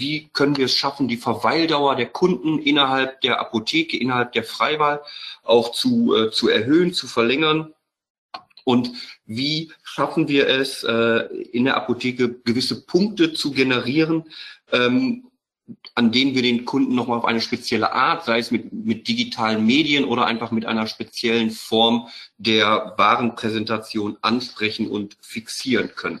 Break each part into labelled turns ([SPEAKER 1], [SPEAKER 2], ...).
[SPEAKER 1] wie können wir es schaffen, die Verweildauer der Kunden innerhalb der Apotheke, innerhalb der Freiwahl auch zu, äh, zu erhöhen, zu verlängern. Und wie schaffen wir es, äh, in der Apotheke gewisse Punkte zu generieren, ähm, an denen wir den Kunden nochmal auf eine spezielle Art, sei es mit, mit digitalen Medien oder einfach mit einer speziellen Form der Warenpräsentation ansprechen und fixieren können.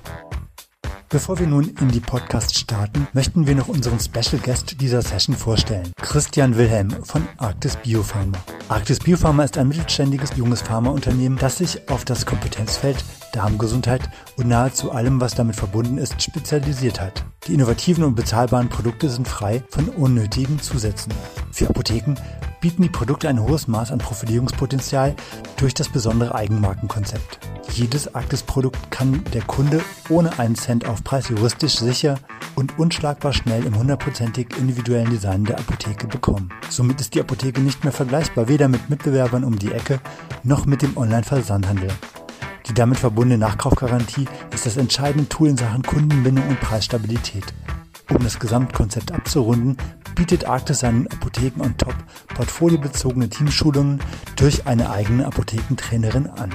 [SPEAKER 2] Bevor wir nun in die Podcast starten, möchten wir noch unseren Special Guest dieser Session vorstellen. Christian Wilhelm von Arctis Biopharma. Arctis Biopharma ist ein mittelständiges junges Pharmaunternehmen, das sich auf das Kompetenzfeld Darmgesundheit und nahezu allem, was damit verbunden ist, spezialisiert hat. Die innovativen und bezahlbaren Produkte sind frei von unnötigen Zusätzen. Für Apotheken bieten die Produkte ein hohes Maß an Profilierungspotenzial durch das besondere Eigenmarkenkonzept. Jedes Arktis-Produkt kann der Kunde ohne einen Cent Aufpreis juristisch sicher und unschlagbar schnell im hundertprozentig individuellen Design der Apotheke bekommen. Somit ist die Apotheke nicht mehr vergleichbar, weder mit Mitbewerbern um die Ecke noch mit dem Online-Versandhandel. Die damit verbundene Nachkaufgarantie ist das entscheidende Tool in Sachen Kundenbindung und Preisstabilität. Um das Gesamtkonzept abzurunden, bietet Arktis seinen Apotheken on top portfoliobezogene Teamschulungen durch eine eigene Apothekentrainerin an.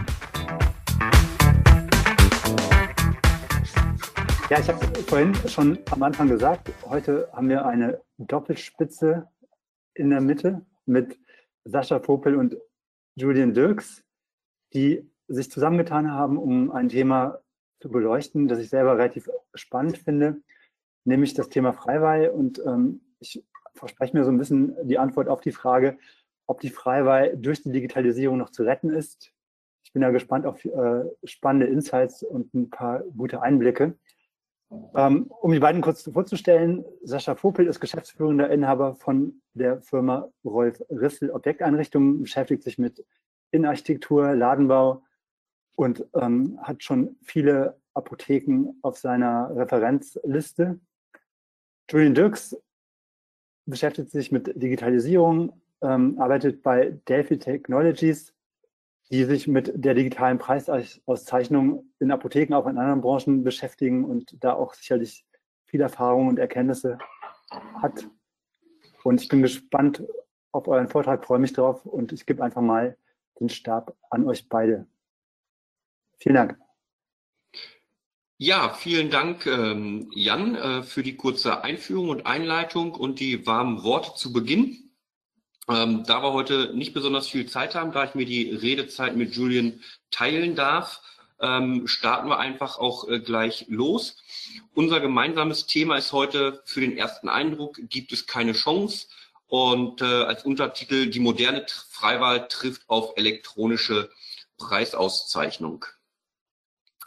[SPEAKER 2] Ja, ich habe vorhin schon am Anfang gesagt, heute haben wir eine Doppelspitze in der Mitte mit Sascha Popel und Julian Dirks, die sich zusammengetan haben, um ein Thema zu beleuchten, das ich selber relativ spannend finde, nämlich das Thema Freiwahl. Und ähm, ich verspreche mir so ein bisschen die Antwort auf die Frage, ob die Freiwahl durch die Digitalisierung noch zu retten ist. Ich bin ja gespannt auf äh, spannende Insights und ein paar gute Einblicke. Ähm, um die beiden kurz vorzustellen, Sascha Vopel ist geschäftsführender Inhaber von der Firma Rolf Rissel Objekteinrichtungen, beschäftigt sich mit Innenarchitektur, Ladenbau und ähm, hat schon viele Apotheken auf seiner Referenzliste. Julian Dirks beschäftigt sich mit Digitalisierung, ähm, arbeitet bei Delphi Technologies die sich mit der digitalen Preisauszeichnung in Apotheken, auch in anderen Branchen beschäftigen und da auch sicherlich viel Erfahrung und Erkenntnisse hat. Und ich bin gespannt auf euren Vortrag, freue mich drauf und ich gebe einfach mal den Stab an euch beide. Vielen Dank.
[SPEAKER 1] Ja, vielen Dank, ähm, Jan, äh, für die kurze Einführung und Einleitung und die warmen Worte zu Beginn. Ähm, da wir heute nicht besonders viel Zeit haben, da ich mir die Redezeit mit Julian teilen darf, ähm, starten wir einfach auch äh, gleich los. Unser gemeinsames Thema ist heute für den ersten Eindruck, gibt es keine Chance. Und äh, als Untertitel, die moderne Freiwahl trifft auf elektronische Preisauszeichnung.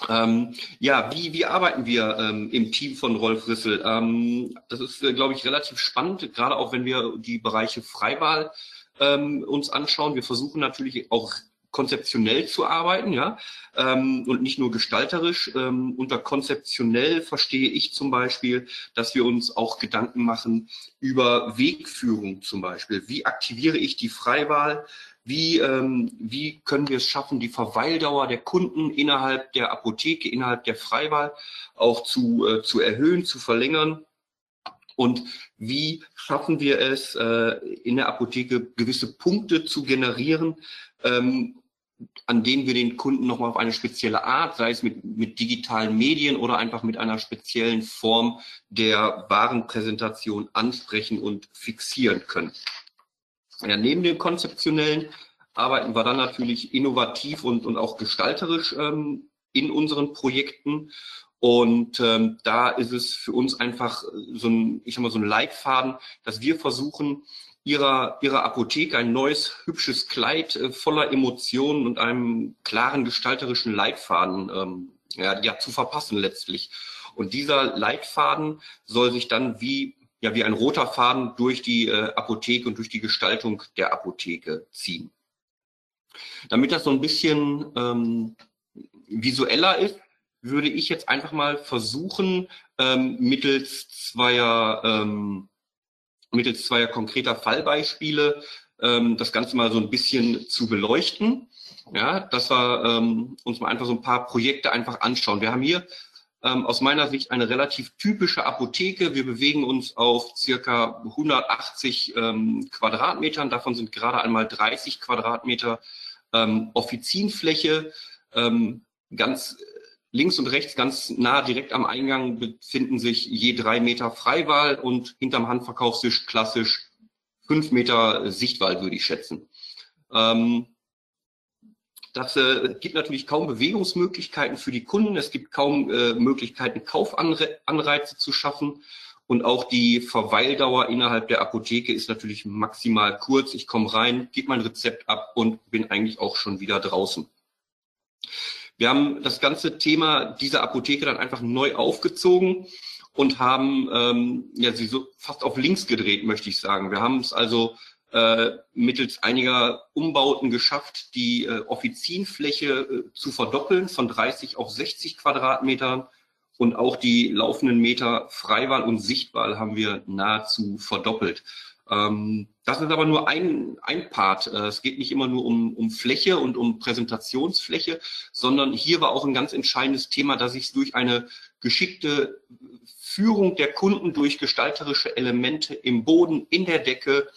[SPEAKER 1] Ähm, ja, wie, wie arbeiten wir ähm, im Team von Rolf Rissel? Ähm, das ist, äh, glaube ich, relativ spannend, gerade auch wenn wir die Bereiche Freiwahl ähm, uns anschauen. Wir versuchen natürlich auch konzeptionell zu arbeiten, ja, ähm, und nicht nur gestalterisch. Ähm, unter konzeptionell verstehe ich zum Beispiel, dass wir uns auch Gedanken machen über Wegführung zum Beispiel. Wie aktiviere ich die Freiwahl? Wie, ähm, wie können wir es schaffen, die Verweildauer der Kunden innerhalb der Apotheke, innerhalb der Freiwahl auch zu, äh, zu erhöhen, zu verlängern? Und wie schaffen wir es, äh, in der Apotheke gewisse Punkte zu generieren, ähm, an denen wir den Kunden nochmal auf eine spezielle Art, sei es mit, mit digitalen Medien oder einfach mit einer speziellen Form der Warenpräsentation ansprechen und fixieren können. Ja, neben dem konzeptionellen arbeiten wir dann natürlich innovativ und, und auch gestalterisch ähm, in unseren Projekten. Und ähm, da ist es für uns einfach so ein, ich sag mal, so ein Leitfaden, dass wir versuchen, ihrer, ihrer Apotheke ein neues, hübsches Kleid äh, voller Emotionen und einem klaren gestalterischen Leitfaden ähm, ja, ja, zu verpassen letztlich. Und dieser Leitfaden soll sich dann wie, ja, wie ein roter Faden durch die äh, Apotheke und durch die Gestaltung der Apotheke ziehen. Damit das so ein bisschen ähm, visueller ist, würde ich jetzt einfach mal versuchen, ähm, mittels zweier ähm, mittels zweier konkreter Fallbeispiele ähm, das Ganze mal so ein bisschen zu beleuchten. Ja, dass wir ähm, uns mal einfach so ein paar Projekte einfach anschauen. Wir haben hier ähm, aus meiner Sicht eine relativ typische Apotheke. Wir bewegen uns auf circa 180 ähm, Quadratmetern. Davon sind gerade einmal 30 Quadratmeter ähm, Offizienfläche. Ähm, ganz links und rechts, ganz nah direkt am Eingang befinden sich je drei Meter Freiwahl und hinterm Handverkaufstisch klassisch fünf Meter Sichtwahl, würde ich schätzen. Ähm, das äh, gibt natürlich kaum Bewegungsmöglichkeiten für die Kunden. Es gibt kaum äh, Möglichkeiten, Kaufanreize zu schaffen. Und auch die Verweildauer innerhalb der Apotheke ist natürlich maximal kurz. Ich komme rein, gebe mein Rezept ab und bin eigentlich auch schon wieder draußen. Wir haben das ganze Thema dieser Apotheke dann einfach neu aufgezogen und haben ähm, ja, sie so fast auf links gedreht, möchte ich sagen. Wir haben es also äh, mittels einiger Umbauten geschafft, die äh, Offizienfläche äh, zu verdoppeln von 30 auf 60 Quadratmetern und auch die laufenden Meter Freiwahl und Sichtwahl haben wir nahezu verdoppelt. Ähm, das ist aber nur ein, ein Part. Äh, es geht nicht immer nur um, um Fläche und um Präsentationsfläche, sondern hier war auch ein ganz entscheidendes Thema, dass ich es durch eine geschickte Führung der Kunden durch gestalterische Elemente im Boden, in der Decke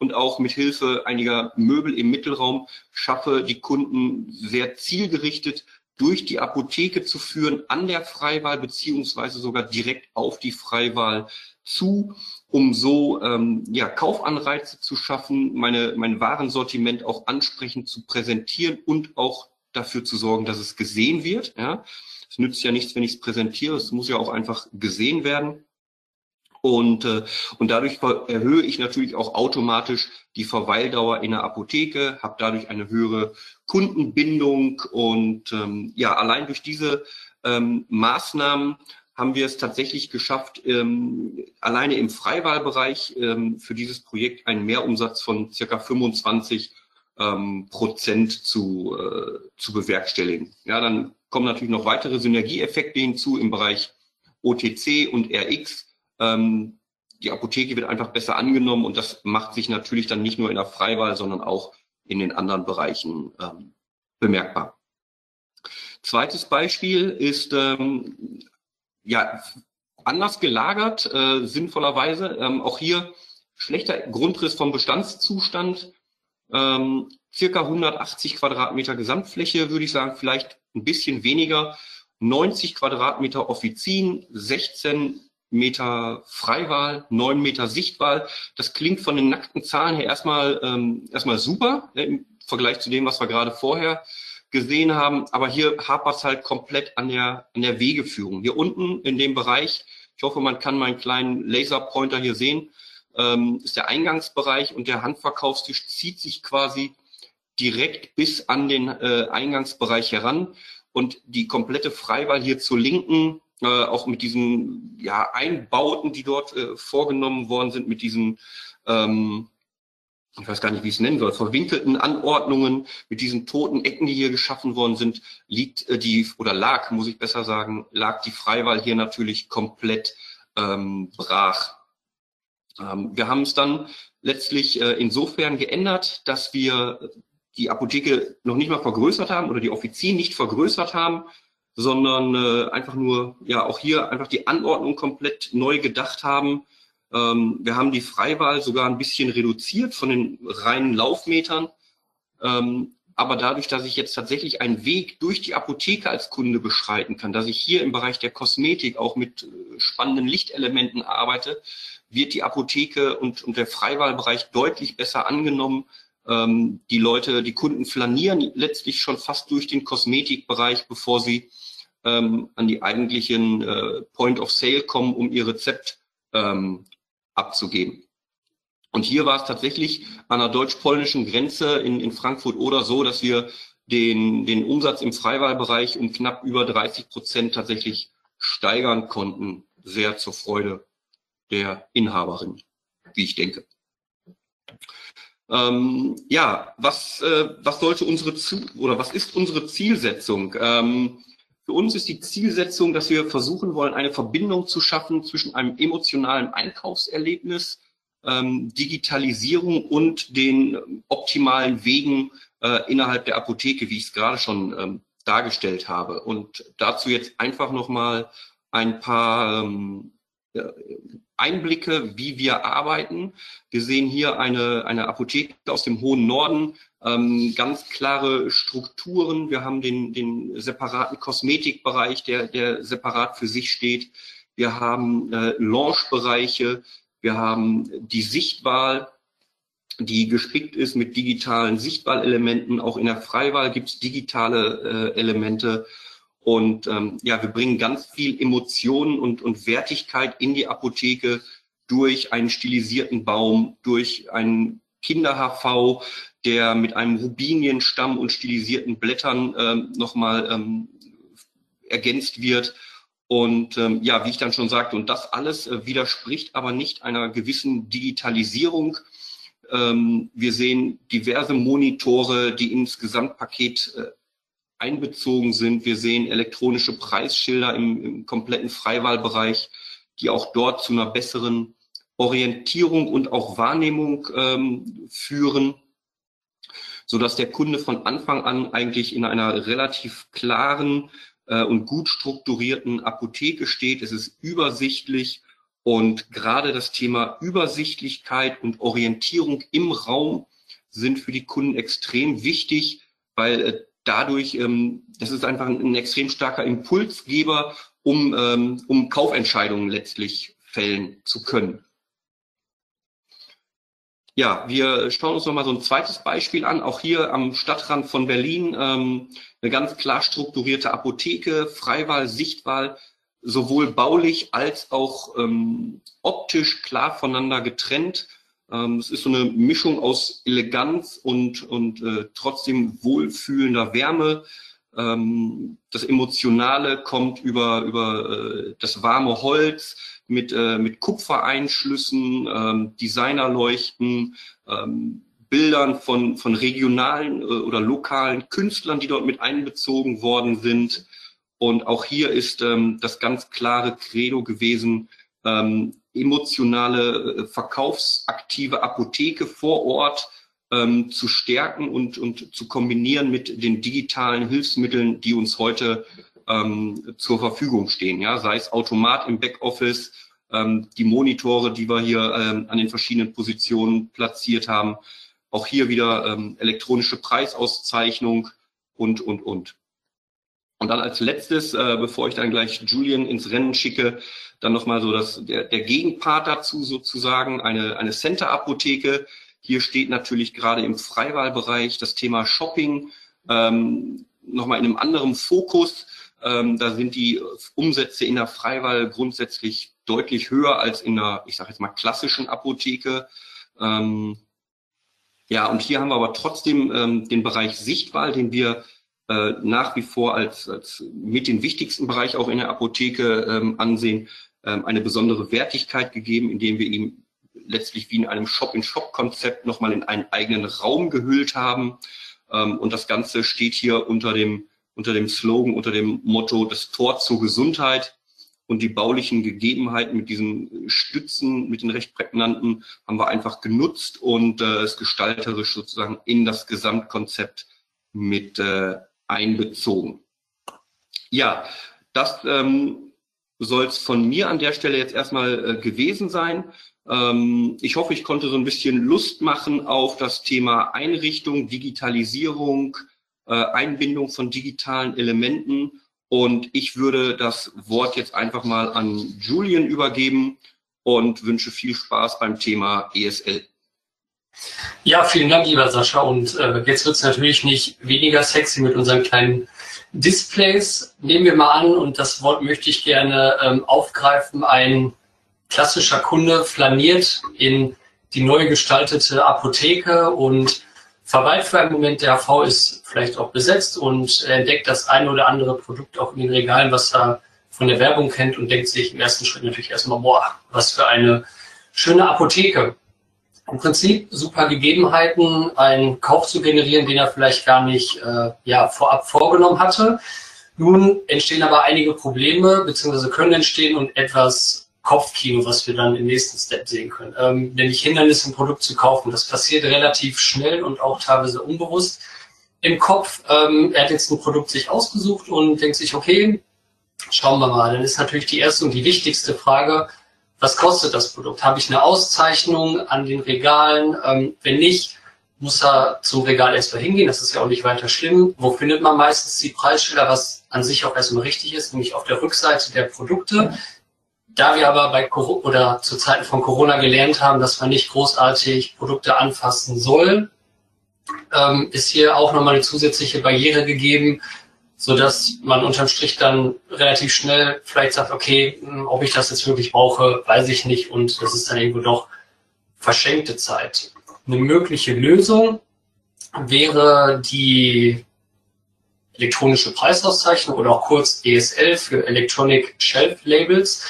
[SPEAKER 1] und auch mit Hilfe einiger Möbel im Mittelraum schaffe, die Kunden sehr zielgerichtet durch die Apotheke zu führen, an der Freiwahl beziehungsweise sogar direkt auf die Freiwahl zu, um so ähm, ja, Kaufanreize zu schaffen, meine, mein Warensortiment auch ansprechend zu präsentieren und auch dafür zu sorgen, dass es gesehen wird. Ja. Es nützt ja nichts, wenn ich es präsentiere, es muss ja auch einfach gesehen werden. Und, äh, und dadurch erhöhe ich natürlich auch automatisch die Verweildauer in der Apotheke, habe dadurch eine höhere Kundenbindung und ähm, ja, allein durch diese ähm, Maßnahmen haben wir es tatsächlich geschafft, ähm, alleine im Freiwahlbereich ähm, für dieses Projekt einen Mehrumsatz von circa 25 ähm, Prozent zu, äh, zu bewerkstelligen. Ja, dann kommen natürlich noch weitere Synergieeffekte hinzu im Bereich OTC und RX ähm, die Apotheke wird einfach besser angenommen und das macht sich natürlich dann nicht nur in der Freiwahl, sondern auch in den anderen Bereichen ähm, bemerkbar. Zweites Beispiel ist ähm, ja anders gelagert, äh, sinnvollerweise. Ähm, auch hier schlechter Grundriss vom Bestandszustand, ähm, circa 180 Quadratmeter Gesamtfläche, würde ich sagen, vielleicht ein bisschen weniger. 90 Quadratmeter Offizien, 16 Meter Freiwahl, neun Meter Sichtwahl. Das klingt von den nackten Zahlen her erstmal, ähm, erstmal super äh, im Vergleich zu dem, was wir gerade vorher gesehen haben. Aber hier hapert es halt komplett an der, an der Wegeführung. Hier unten in dem Bereich, ich hoffe, man kann meinen kleinen Laserpointer hier sehen, ähm, ist der Eingangsbereich und der Handverkaufstisch zieht sich quasi direkt bis an den äh, Eingangsbereich heran. Und die komplette Freiwahl hier zur Linken äh, auch mit diesen ja, Einbauten, die dort äh, vorgenommen worden sind, mit diesen, ähm, ich weiß gar nicht, wie ich es nennen soll, verwinkelten Anordnungen, mit diesen toten Ecken, die hier geschaffen worden sind, liegt äh, die, oder lag, muss ich besser sagen, lag die Freiwahl hier natürlich komplett ähm, brach. Ähm, wir haben es dann letztlich äh, insofern geändert, dass wir die Apotheke noch nicht mal vergrößert haben oder die Offizien nicht vergrößert haben, sondern äh, einfach nur, ja, auch hier einfach die Anordnung komplett neu gedacht haben. Ähm, wir haben die Freiwahl sogar ein bisschen reduziert von den reinen Laufmetern. Ähm, aber dadurch, dass ich jetzt tatsächlich einen Weg durch die Apotheke als Kunde beschreiten kann, dass ich hier im Bereich der Kosmetik auch mit äh, spannenden Lichtelementen arbeite, wird die Apotheke und, und der Freiwahlbereich deutlich besser angenommen. Ähm, die Leute, die Kunden flanieren letztlich schon fast durch den Kosmetikbereich, bevor sie ähm, an die eigentlichen äh, Point of Sale kommen, um ihr Rezept ähm, abzugeben. Und hier war es tatsächlich an der deutsch-polnischen Grenze in, in Frankfurt oder so, dass wir den, den Umsatz im Freiwahlbereich um knapp über 30 Prozent tatsächlich steigern konnten. Sehr zur Freude der Inhaberin, wie ich denke. Ähm, ja, was, äh, was sollte unsere Zu oder was ist unsere Zielsetzung? Ähm, für uns ist die Zielsetzung, dass wir versuchen wollen, eine Verbindung zu schaffen zwischen einem emotionalen Einkaufserlebnis ähm, Digitalisierung und den optimalen Wegen äh, innerhalb der Apotheke, wie ich es gerade schon ähm, dargestellt habe. Und dazu jetzt einfach nochmal ein paar ähm, Einblicke, wie wir arbeiten. Wir sehen hier eine, eine Apotheke aus dem hohen Norden, ähm, ganz klare Strukturen. Wir haben den, den separaten Kosmetikbereich, der, der separat für sich steht. Wir haben äh, Launchbereiche, wir haben die Sichtwahl, die gespickt ist mit digitalen Sichtwahlelementen. Auch in der Freiwahl gibt es digitale äh, Elemente. Und ähm, ja, wir bringen ganz viel Emotionen und, und Wertigkeit in die Apotheke durch einen stilisierten Baum, durch einen Kinder-HV, der mit einem Rubinienstamm und stilisierten Blättern ähm, nochmal ähm, ergänzt wird. Und ähm, ja, wie ich dann schon sagte, und das alles äh, widerspricht aber nicht einer gewissen Digitalisierung. Ähm, wir sehen diverse Monitore, die ins Gesamtpaket äh, einbezogen sind. Wir sehen elektronische Preisschilder im, im kompletten Freiwahlbereich, die auch dort zu einer besseren Orientierung und auch Wahrnehmung ähm, führen, so dass der Kunde von Anfang an eigentlich in einer relativ klaren äh, und gut strukturierten Apotheke steht. Es ist übersichtlich und gerade das Thema Übersichtlichkeit und Orientierung im Raum sind für die Kunden extrem wichtig, weil äh, dadurch, ähm, das ist einfach ein, ein extrem starker Impulsgeber, um, ähm, um Kaufentscheidungen letztlich fällen zu können. Ja, wir schauen uns noch mal so ein zweites Beispiel an. Auch hier am Stadtrand von Berlin ähm, eine ganz klar strukturierte Apotheke, Freiwahl, Sichtwahl, sowohl baulich als auch ähm, optisch klar voneinander getrennt. Ähm, es ist so eine Mischung aus Eleganz und, und äh, trotzdem wohlfühlender Wärme. Ähm, das Emotionale kommt über, über äh, das warme Holz mit, äh, mit Kupfereinschlüssen, ähm, Designerleuchten, ähm, Bildern von, von regionalen äh, oder lokalen Künstlern, die dort mit einbezogen worden sind. Und auch hier ist ähm, das ganz klare Credo gewesen, ähm, emotionale, äh, verkaufsaktive Apotheke vor Ort ähm, zu stärken und, und zu kombinieren mit den digitalen Hilfsmitteln, die uns heute ähm, zur Verfügung stehen. Ja, sei es Automat im Backoffice, ähm, die Monitore, die wir hier ähm, an den verschiedenen Positionen platziert haben. Auch hier wieder ähm, elektronische Preisauszeichnung und, und, und. Und dann als letztes, äh, bevor ich dann gleich Julian ins Rennen schicke, dann nochmal so das, der, der Gegenpart dazu sozusagen, eine, eine Center-Apotheke. Hier steht natürlich gerade im Freiwahlbereich das Thema Shopping ähm, nochmal in einem anderen Fokus. Ähm, da sind die Umsätze in der Freiwahl grundsätzlich deutlich höher als in der, ich sage jetzt mal, klassischen Apotheke. Ähm, ja, und hier haben wir aber trotzdem ähm, den Bereich Sichtwahl, den wir äh, nach wie vor als, als mit den wichtigsten Bereich auch in der Apotheke ähm, ansehen, ähm, eine besondere Wertigkeit gegeben, indem wir ihn letztlich wie in einem Shop-in-Shop-Konzept nochmal in einen eigenen Raum gehüllt haben. Ähm, und das Ganze steht hier unter dem, unter dem Slogan, unter dem Motto das Tor zur Gesundheit und die baulichen Gegebenheiten mit diesen Stützen, mit den recht prägnanten, haben wir einfach genutzt und äh, es gestalterisch sozusagen in das Gesamtkonzept mit äh, einbezogen. Ja, das ähm, soll es von mir an der Stelle jetzt erstmal äh, gewesen sein. Ähm, ich hoffe, ich konnte so ein bisschen Lust machen auf das Thema Einrichtung, Digitalisierung, äh, Einbindung von digitalen Elementen. Und ich würde das Wort jetzt einfach mal an Julian übergeben und wünsche viel Spaß beim Thema ESL.
[SPEAKER 3] Ja, vielen Dank, lieber Sascha. Und äh, jetzt wird es natürlich nicht weniger sexy mit unseren kleinen Displays. Nehmen wir mal an, und das Wort möchte ich gerne ähm, aufgreifen, ein klassischer Kunde flaniert in die neu gestaltete Apotheke und verweilt für einen Moment. Der HV ist vielleicht auch besetzt und entdeckt das eine oder andere Produkt auch in den Regalen, was er von der Werbung kennt und denkt sich im ersten Schritt natürlich erstmal, boah, was für eine schöne Apotheke. Im Prinzip super Gegebenheiten, einen Kauf zu generieren, den er vielleicht gar nicht äh, ja, vorab vorgenommen hatte. Nun entstehen aber einige Probleme, beziehungsweise können entstehen und etwas Kopfkino, was wir dann im nächsten Step sehen können. Ähm, nämlich Hindernisse im Produkt zu kaufen. Das passiert relativ schnell und auch teilweise unbewusst im Kopf. Ähm, er hat jetzt ein Produkt sich ausgesucht und denkt sich, okay, schauen wir mal. Dann ist natürlich die erste und die wichtigste Frage, was kostet das Produkt? Habe ich eine Auszeichnung an den Regalen? Ähm, wenn nicht, muss er zum Regal erstmal hingehen. Das ist ja auch nicht weiter schlimm. Wo findet man meistens die Preisschilder, was an sich auch erstmal richtig ist, nämlich auf der Rückseite der Produkte. Da wir aber bei Corona oder zu Zeiten von Corona gelernt haben, dass man nicht großartig Produkte anfassen soll, ähm, ist hier auch nochmal eine zusätzliche Barriere gegeben, so dass man unterm Strich dann relativ schnell vielleicht sagt, okay, hm, ob ich das jetzt wirklich brauche, weiß ich nicht und das ist dann irgendwo doch verschenkte Zeit. Eine mögliche Lösung wäre die elektronische Preisauszeichnung oder auch kurz ESL für Electronic Shelf Labels.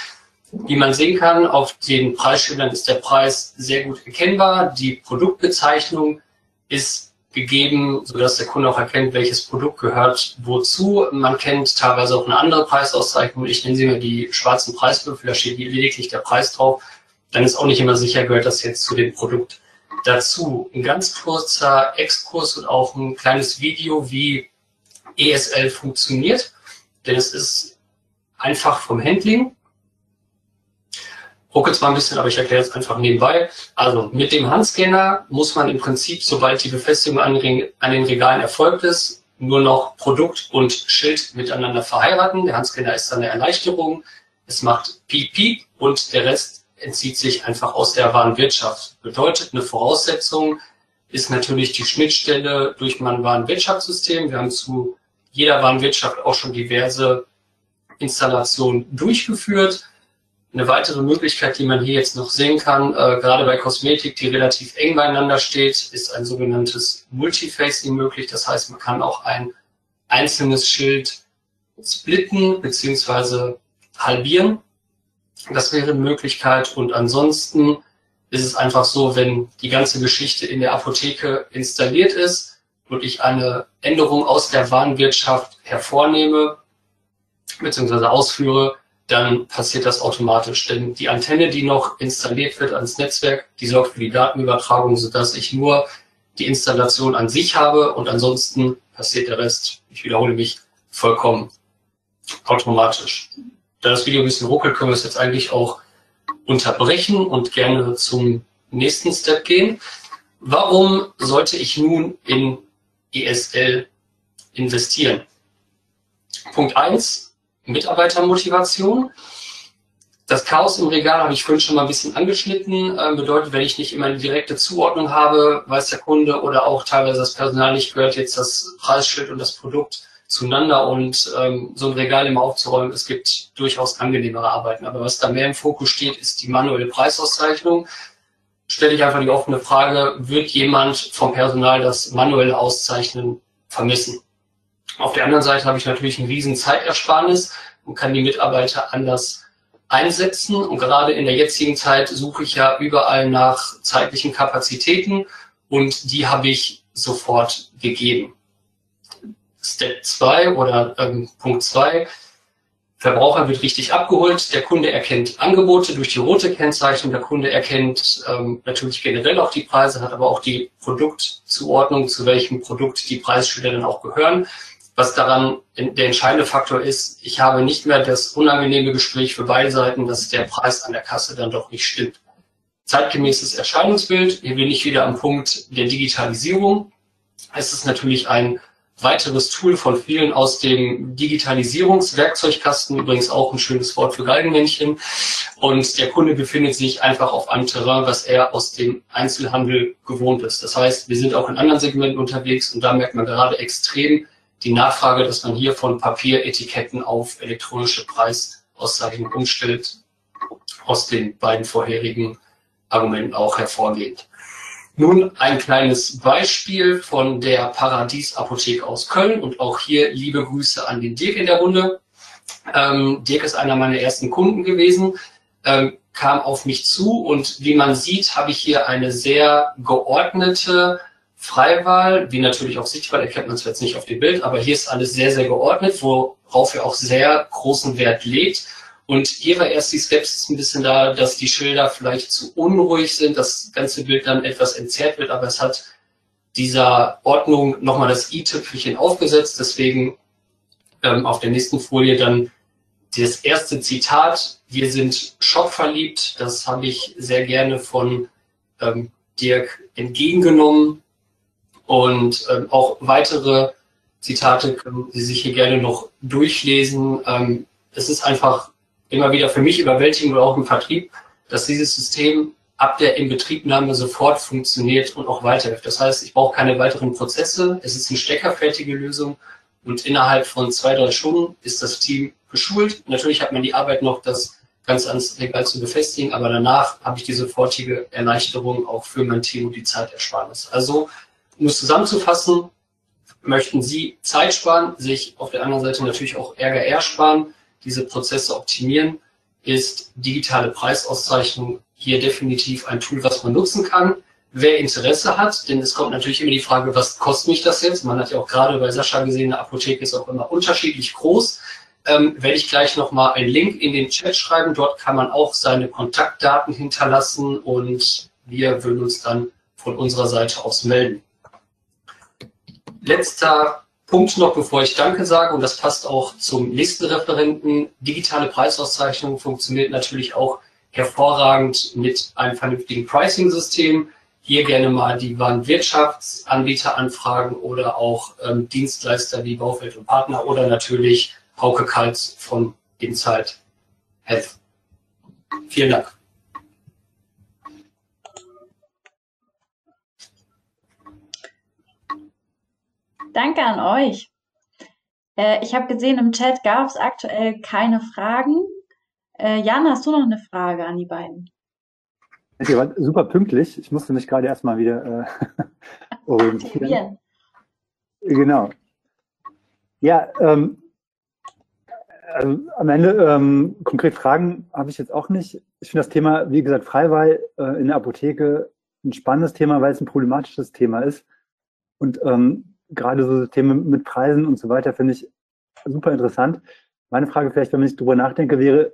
[SPEAKER 3] Wie man sehen kann, auf den Preisschildern ist der Preis sehr gut erkennbar. Die Produktbezeichnung ist gegeben, sodass der Kunde auch erkennt, welches Produkt gehört wozu. Man kennt teilweise auch eine andere Preisauszeichnung. Ich nenne sie mal die schwarzen Preiswürfel, da steht lediglich der Preis drauf. Dann ist auch nicht immer sicher, gehört das jetzt zu dem Produkt dazu. Ein ganz kurzer Exkurs und auch ein kleines Video, wie ESL funktioniert. Denn es ist einfach vom Handling ruckelt zwar ein bisschen, aber ich erkläre es einfach nebenbei. Also mit dem Handscanner muss man im Prinzip, sobald die Befestigung an den Regalen erfolgt ist, nur noch Produkt und Schild miteinander verheiraten. Der Handscanner ist dann eine Erleichterung. Es macht Piep Piep und der Rest entzieht sich einfach aus der Warenwirtschaft. Bedeutet, eine Voraussetzung ist natürlich die Schnittstelle durch mein Warenwirtschaftssystem. Wir haben zu jeder Warenwirtschaft auch schon diverse Installationen durchgeführt. Eine weitere Möglichkeit, die man hier jetzt noch sehen kann, äh, gerade bei Kosmetik, die relativ eng beieinander steht, ist ein sogenanntes Multifacing möglich. Das heißt, man kann auch ein einzelnes Schild splitten bzw. halbieren. Das wäre eine Möglichkeit. Und ansonsten ist es einfach so, wenn die ganze Geschichte in der Apotheke installiert ist und ich eine Änderung aus der Warenwirtschaft hervornehme bzw. ausführe, dann passiert das automatisch. Denn die Antenne, die noch installiert wird ans Netzwerk, die sorgt für die Datenübertragung, sodass ich nur die Installation an sich habe und ansonsten passiert der Rest, ich wiederhole mich, vollkommen automatisch. Da das Video ein bisschen ruckelt, können wir es jetzt eigentlich auch unterbrechen und gerne zum nächsten Step gehen. Warum sollte ich nun in ESL investieren? Punkt eins Mitarbeitermotivation. Das Chaos im Regal habe ich vorhin schon mal ein bisschen angeschnitten. Äh, bedeutet, wenn ich nicht immer eine direkte Zuordnung habe, weiß der Kunde oder auch teilweise das Personal nicht, gehört jetzt das Preisschild und das Produkt zueinander und ähm, so ein Regal immer aufzuräumen. Es gibt durchaus angenehmere Arbeiten. Aber was da mehr im Fokus steht, ist die manuelle Preisauszeichnung. Stelle ich einfach die offene Frage, wird jemand vom Personal das manuelle Auszeichnen vermissen? Auf der anderen Seite habe ich natürlich einen riesen Zeitersparnis und kann die Mitarbeiter anders einsetzen. Und gerade in der jetzigen Zeit suche ich ja überall nach zeitlichen Kapazitäten und die habe ich sofort gegeben. Step 2 oder ähm, Punkt 2. Verbraucher wird richtig abgeholt. Der Kunde erkennt Angebote durch die rote Kennzeichnung. Der Kunde erkennt ähm, natürlich generell auch die Preise, hat aber auch die Produktzuordnung, zu welchem Produkt die Preisschilder dann auch gehören was daran der entscheidende Faktor ist, ich habe nicht mehr das unangenehme Gespräch für beide Seiten, dass der Preis an der Kasse dann doch nicht stimmt. Zeitgemäßes Erscheinungsbild, hier bin ich wieder am Punkt der Digitalisierung. Es ist natürlich ein weiteres Tool von vielen aus dem Digitalisierungswerkzeugkasten, übrigens auch ein schönes Wort für Galgenmännchen. Und der Kunde befindet sich einfach auf einem Terrain, was er aus dem Einzelhandel gewohnt ist. Das heißt, wir sind auch in anderen Segmenten unterwegs und da merkt man gerade extrem die Nachfrage, dass man hier von Papieretiketten auf elektronische Preisauszeichnung umstellt, aus den beiden vorherigen Argumenten auch hervorgeht. Nun ein kleines Beispiel von der Paradies Apotheke aus Köln und auch hier liebe Grüße an den Dirk in der Runde. Ähm, Dirk ist einer meiner ersten Kunden gewesen, ähm, kam auf mich zu und wie man sieht, habe ich hier eine sehr geordnete Freiwahl, wie natürlich auch sichtbar, erkennt man es jetzt nicht auf dem Bild, aber hier ist alles sehr, sehr geordnet, worauf er auch sehr großen Wert legt. Und hier war erst die Skepsis ein bisschen da, dass die Schilder vielleicht zu unruhig sind, das ganze Bild dann etwas entzerrt wird, aber es hat dieser Ordnung nochmal das i-Tüpfelchen aufgesetzt. Deswegen ähm, auf der nächsten Folie dann das erste Zitat. Wir sind schockverliebt. Das habe ich sehr gerne von ähm, Dirk entgegengenommen. Und ähm, auch weitere Zitate können Sie sich hier gerne noch durchlesen. Ähm, es ist einfach immer wieder für mich überwältigend oder auch im Vertrieb, dass dieses System ab der Inbetriebnahme sofort funktioniert und auch weiterhilft. Das heißt, ich brauche keine weiteren Prozesse. Es ist eine steckerfertige Lösung und innerhalb von zwei, drei Stunden ist das Team geschult. Natürlich hat man die Arbeit noch, das ganz ans Regal zu befestigen, aber danach habe ich die sofortige Erleichterung auch für mein Team und die Zeitersparnis. Also, um es zusammenzufassen, möchten Sie Zeit sparen, sich auf der anderen Seite natürlich auch Ärger ersparen diese Prozesse optimieren, ist digitale Preisauszeichnung hier definitiv ein Tool, was man nutzen kann. Wer Interesse hat, denn es kommt natürlich immer die Frage, was kostet mich das jetzt? Man hat ja auch gerade bei Sascha gesehen, eine Apotheke ist auch immer unterschiedlich groß. Ähm, werde ich gleich nochmal einen Link in den Chat schreiben. Dort kann man auch seine Kontaktdaten hinterlassen und wir würden uns dann von unserer Seite aus melden. Letzter Punkt noch, bevor ich Danke sage, und das passt auch zum nächsten Referenten. Digitale Preisauszeichnung funktioniert natürlich auch hervorragend mit einem vernünftigen Pricing-System. Hier gerne mal die Warenwirtschaftsanbieter anfragen oder auch ähm, Dienstleister wie Baufeld und Partner oder natürlich Hauke Kalz von Insight Health. Vielen Dank.
[SPEAKER 4] Danke an euch. Äh, ich habe gesehen, im Chat gab es aktuell keine Fragen. Äh, Jan, hast du noch eine Frage an die beiden?
[SPEAKER 2] Ihr wart super pünktlich. Ich musste mich gerade erstmal wieder äh, orientieren. Genau. Ja, ähm, also am Ende ähm, konkret Fragen habe ich jetzt auch nicht. Ich finde das Thema, wie gesagt, Freiwahl äh, in der Apotheke ein spannendes Thema, weil es ein problematisches Thema ist. Und ähm, gerade so Themen mit Preisen und so weiter finde ich super interessant. Meine Frage vielleicht, wenn ich drüber nachdenke, wäre,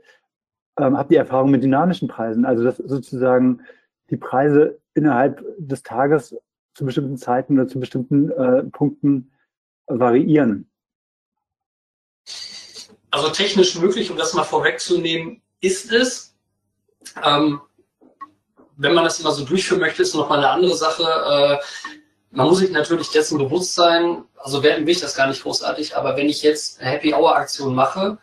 [SPEAKER 2] ähm, habt ihr Erfahrung mit dynamischen Preisen? Also dass sozusagen die Preise innerhalb des Tages zu bestimmten Zeiten oder zu bestimmten äh, Punkten variieren?
[SPEAKER 3] Also technisch möglich, um das mal vorwegzunehmen, ist es. Ähm, wenn man das immer so durchführen möchte, ist noch mal eine andere Sache. Äh, man muss sich natürlich dessen bewusst sein, also werden will ich das gar nicht großartig, aber wenn ich jetzt eine Happy Hour Aktion mache,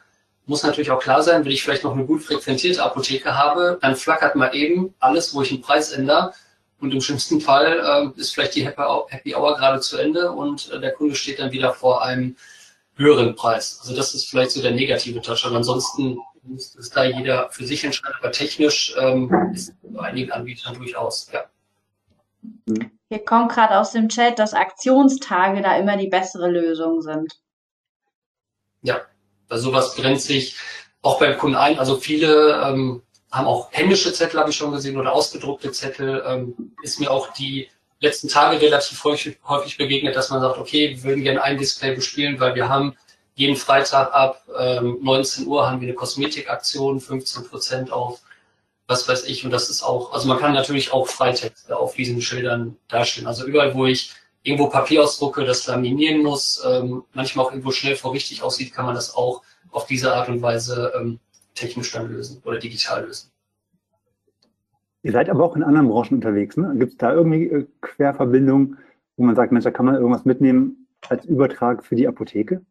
[SPEAKER 3] muss natürlich auch klar sein, wenn ich vielleicht noch eine gut frequentierte Apotheke habe, dann flackert mal eben alles, wo ich einen Preis ändere. Und im schlimmsten Fall äh, ist vielleicht die Happy Hour gerade zu Ende und äh, der Kunde steht dann wieder vor einem höheren Preis. Also das ist vielleicht so der negative Touch. Aber ansonsten muss es da jeder für sich entscheiden. Aber technisch ähm, ist bei einigen Anbietern durchaus, ja.
[SPEAKER 4] Mhm. Hier kommt gerade aus dem Chat, dass Aktionstage da immer die bessere Lösung sind.
[SPEAKER 3] Ja, bei sowas brennt sich auch beim Kunden ein. Also viele ähm, haben auch händische Zettel, habe ich schon gesehen, oder ausgedruckte Zettel. Ähm, ist mir auch die letzten Tage relativ häufig, häufig begegnet, dass man sagt, okay, wir würden gerne ein Display bespielen, weil wir haben jeden Freitag ab ähm, 19 Uhr haben wir eine Kosmetikaktion, 15 Prozent auf was weiß ich. Und das ist auch, also man kann natürlich auch Freitexte auf diesen Schildern darstellen. Also überall, wo ich irgendwo Papier ausdrucke, das laminieren muss, ähm, manchmal auch irgendwo schnell vor richtig aussieht, kann man das auch auf diese Art und Weise ähm, technisch dann lösen oder digital lösen.
[SPEAKER 2] Ihr seid aber auch in anderen Branchen unterwegs, ne? Gibt es da irgendwie äh, Querverbindungen, wo man sagt, Mensch, da kann man irgendwas mitnehmen als Übertrag für die Apotheke?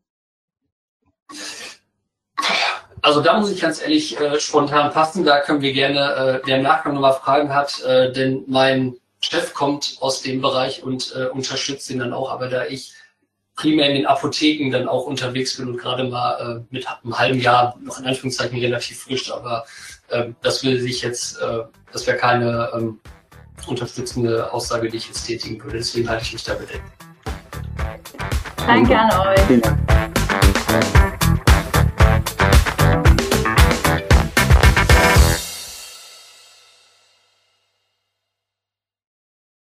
[SPEAKER 3] Also da muss ich ganz ehrlich äh, spontan passen. Da können wir gerne, äh, wer im Nachgang nochmal Fragen hat, äh, denn mein Chef kommt aus dem Bereich und äh, unterstützt ihn dann auch. Aber da ich primär in den Apotheken dann auch unterwegs bin und gerade mal äh, mit einem halben Jahr noch in Anführungszeichen relativ frisch, aber äh, das will sich jetzt, äh, das wäre keine ähm, unterstützende Aussage, die ich jetzt tätigen würde. Deswegen halte ich mich da bedeckt.
[SPEAKER 4] Danke an euch. Vielen Dank.